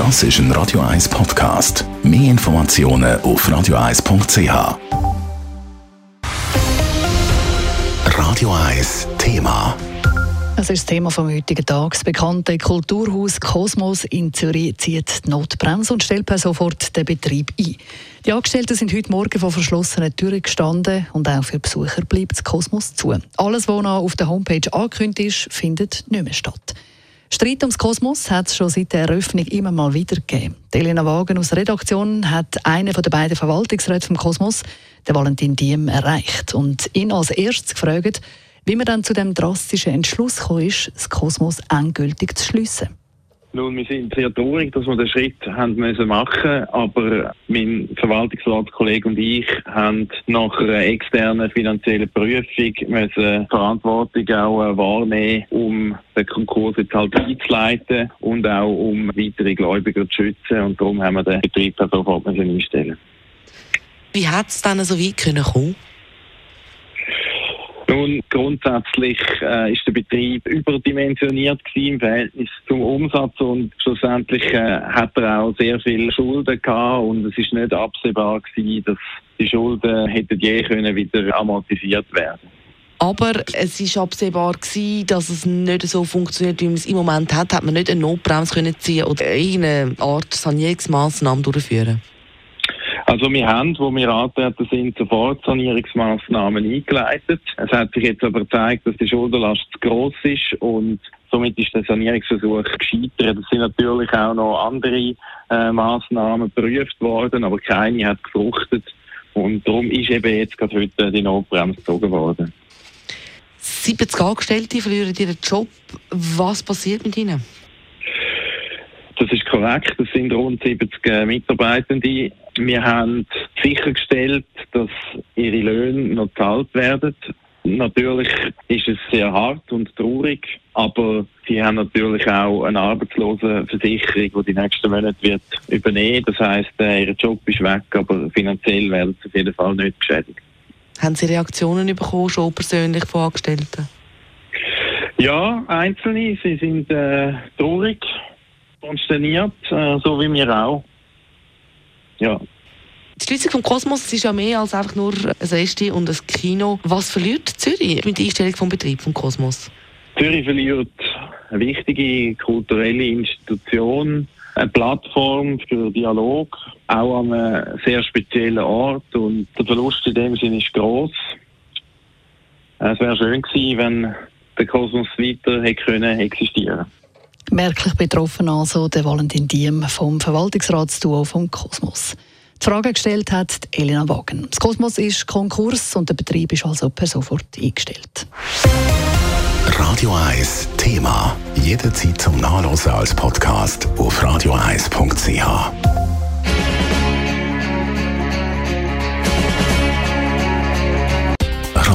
Das ist ein Radio 1 Podcast. Mehr Informationen auf radio1.ch. Radio 1 Thema. Das ist das Thema vom heutigen Tag. Das bekannte Kulturhaus Kosmos in Zürich zieht die Notbremse und stellt sofort den Betrieb ein. Die Angestellten sind heute Morgen vor verschlossenen Türen gestanden und auch für Besucher bleibt das Kosmos zu. Alles, was noch auf der Homepage angekündigt ist, findet nicht mehr statt. Streit ums Kosmos hat es schon seit der Eröffnung immer mal wieder gegeben. Elena Wagen aus der Redaktion hat einen der beiden Verwaltungsräte vom Kosmos, den Valentin Diem, erreicht und ihn als erstes gefragt, wie man dann zu dem drastischen Entschluss ist, das Kosmos endgültig zu schliessen. Nun, wir sind sehr traurig, dass wir den Schritt haben müssen machen aber mein Verwaltungsratskollege und ich haben nach einer externen finanziellen Prüfung müssen Verantwortung auch äh, wahrnehmen, um den Konkurs jetzt halt einzuleiten und auch um weitere Gläubiger zu schützen und darum haben wir den Betrieb sofort einstellen Wie hat es dann so weit kommen? Nun, grundsätzlich äh, ist der Betrieb überdimensioniert im Verhältnis zum Umsatz und schlussendlich äh, hat er auch sehr viele Schulden gehabt und es ist nicht absehbar gewesen, dass die Schulden hätten je können wieder amortisiert werden. Aber es ist absehbar gewesen, dass es nicht so funktioniert, wie man es im Moment hat. Hat man nicht eine Notbremse können ziehen oder irgendeine Art Sanierungsmaßnahme durchführen? Also wir haben, wo wir antreten sind, sofort Sanierungsmaßnahmen eingeleitet. Es hat sich jetzt aber gezeigt, dass die Schuldenlast zu gross ist und somit ist der Sanierungsversuch gescheitert. Es sind natürlich auch noch andere äh, Maßnahmen geprüft worden, aber keine hat gefruchtet. Und darum ist eben jetzt gerade heute die Notbremse gezogen worden. 70 Angestellte verlieren ihren Job. Was passiert mit ihnen? Korrekt. Das sind rund 70 äh, Mitarbeitende. Wir haben sichergestellt, dass ihre Löhne noch gezahlt werden. Natürlich ist es sehr hart und traurig, aber sie haben natürlich auch eine Arbeitslosenversicherung, die die nächsten Monate wird übernehmen. Das heißt, äh, ihr Job ist weg, aber finanziell werden sie auf jeden Fall nicht geschädigt. Haben Sie Reaktionen bekommen, schon persönlich von Angestellten? Ja, einzelne. Sie sind äh, traurig konsterniert, äh, so wie wir auch. Ja. Die Schließung vom Kosmos ist ja mehr als einfach nur ein Resti und ein Kino. Was verliert Zürich mit der Einstellung vom Betrieb vom Kosmos? Zürich verliert eine wichtige kulturelle Institution, eine Plattform für Dialog, auch an einem sehr speziellen Ort und der Verlust in dem Sinne ist groß. Es wäre schön gewesen, wenn der Kosmos weiter hätte können existieren Merklich betroffen also der Valentin Diem vom Verwaltungsratsduo vom Kosmos. Die Frage gestellt hat Elena Wagen. Das Kosmos ist Konkurs und der Betrieb ist also per sofort eingestellt. Radio 1 Thema. Jederzeit zum Nachlesen als Podcast auf radio1.ch.